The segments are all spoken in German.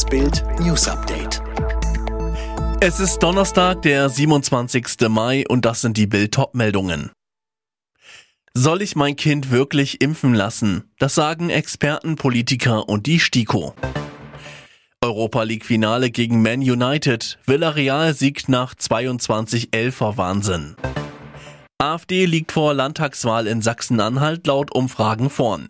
Das Bild News Update. Es ist Donnerstag, der 27. Mai und das sind die Bild meldungen Soll ich mein Kind wirklich impfen lassen? Das sagen Experten, Politiker und die STIKO. Europa League Finale gegen Man United. Villarreal siegt nach 22-11er Wahnsinn. AfD liegt vor Landtagswahl in Sachsen-Anhalt laut Umfragen vorn.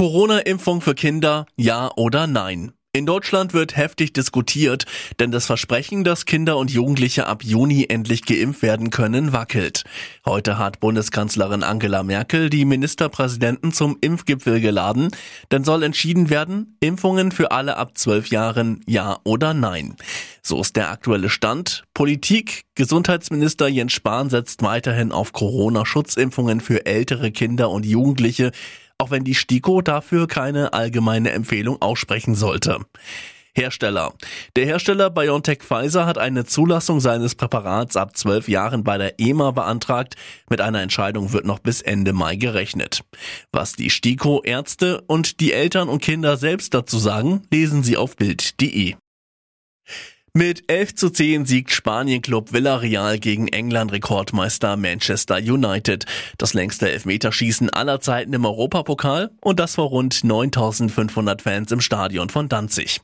Corona-Impfung für Kinder, ja oder nein? In Deutschland wird heftig diskutiert, denn das Versprechen, dass Kinder und Jugendliche ab Juni endlich geimpft werden können, wackelt. Heute hat Bundeskanzlerin Angela Merkel die Ministerpräsidenten zum Impfgipfel geladen, denn soll entschieden werden, Impfungen für alle ab zwölf Jahren, ja oder nein. So ist der aktuelle Stand. Politik, Gesundheitsminister Jens Spahn setzt weiterhin auf Corona-Schutzimpfungen für ältere Kinder und Jugendliche, auch wenn die STIKO dafür keine allgemeine Empfehlung aussprechen sollte. Hersteller. Der Hersteller BioNTech Pfizer hat eine Zulassung seines Präparats ab zwölf Jahren bei der EMA beantragt. Mit einer Entscheidung wird noch bis Ende Mai gerechnet. Was die STIKO, Ärzte und die Eltern und Kinder selbst dazu sagen, lesen Sie auf Bild.de. Mit 11 zu 10 siegt Spanien-Club Villarreal gegen England-Rekordmeister Manchester United. Das längste Elfmeterschießen aller Zeiten im Europapokal und das vor rund 9500 Fans im Stadion von Danzig.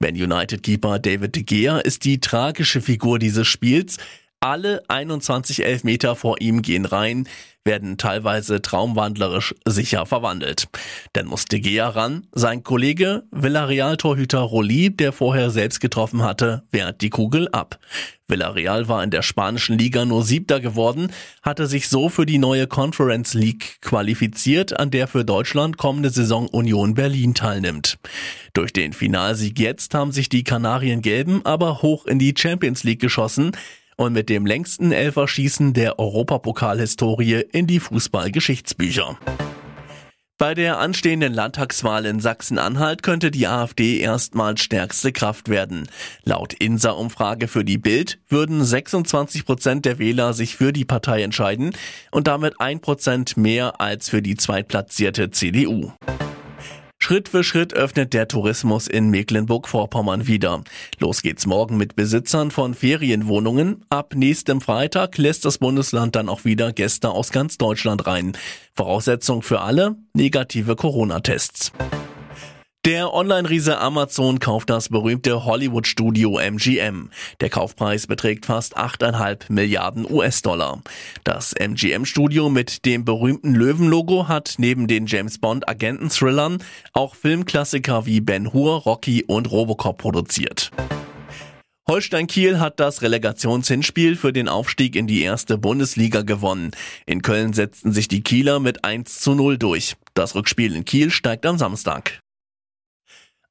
Man United-Keeper David de Gea ist die tragische Figur dieses Spiels. Alle 21 Elfmeter vor ihm gehen rein, werden teilweise traumwandlerisch sicher verwandelt. Dann muss De Gea ran. Sein Kollege Villarreal-Torhüter Roli, der vorher selbst getroffen hatte, wehrt die Kugel ab. Villarreal war in der spanischen Liga nur Siebter geworden, hatte sich so für die neue Conference League qualifiziert, an der für Deutschland kommende Saison Union Berlin teilnimmt. Durch den Finalsieg jetzt haben sich die Kanarien Gelben aber hoch in die Champions League geschossen und mit dem längsten Elferschießen der Europapokalhistorie in die Fußballgeschichtsbücher. Bei der anstehenden Landtagswahl in Sachsen-Anhalt könnte die AfD erstmals stärkste Kraft werden. Laut INSA-Umfrage für die Bild würden 26 Prozent der Wähler sich für die Partei entscheiden und damit ein Prozent mehr als für die zweitplatzierte CDU. Schritt für Schritt öffnet der Tourismus in Mecklenburg-Vorpommern wieder. Los geht's morgen mit Besitzern von Ferienwohnungen. Ab nächstem Freitag lässt das Bundesland dann auch wieder Gäste aus ganz Deutschland rein. Voraussetzung für alle? Negative Corona-Tests. Der Online-Riese Amazon kauft das berühmte Hollywood-Studio MGM. Der Kaufpreis beträgt fast 8,5 Milliarden US-Dollar. Das MGM-Studio mit dem berühmten Löwen-Logo hat neben den James Bond-Agenten-Thrillern auch Filmklassiker wie Ben Hur, Rocky und Robocop produziert. Holstein Kiel hat das Relegationshinspiel für den Aufstieg in die erste Bundesliga gewonnen. In Köln setzten sich die Kieler mit 1 zu 0 durch. Das Rückspiel in Kiel steigt am Samstag.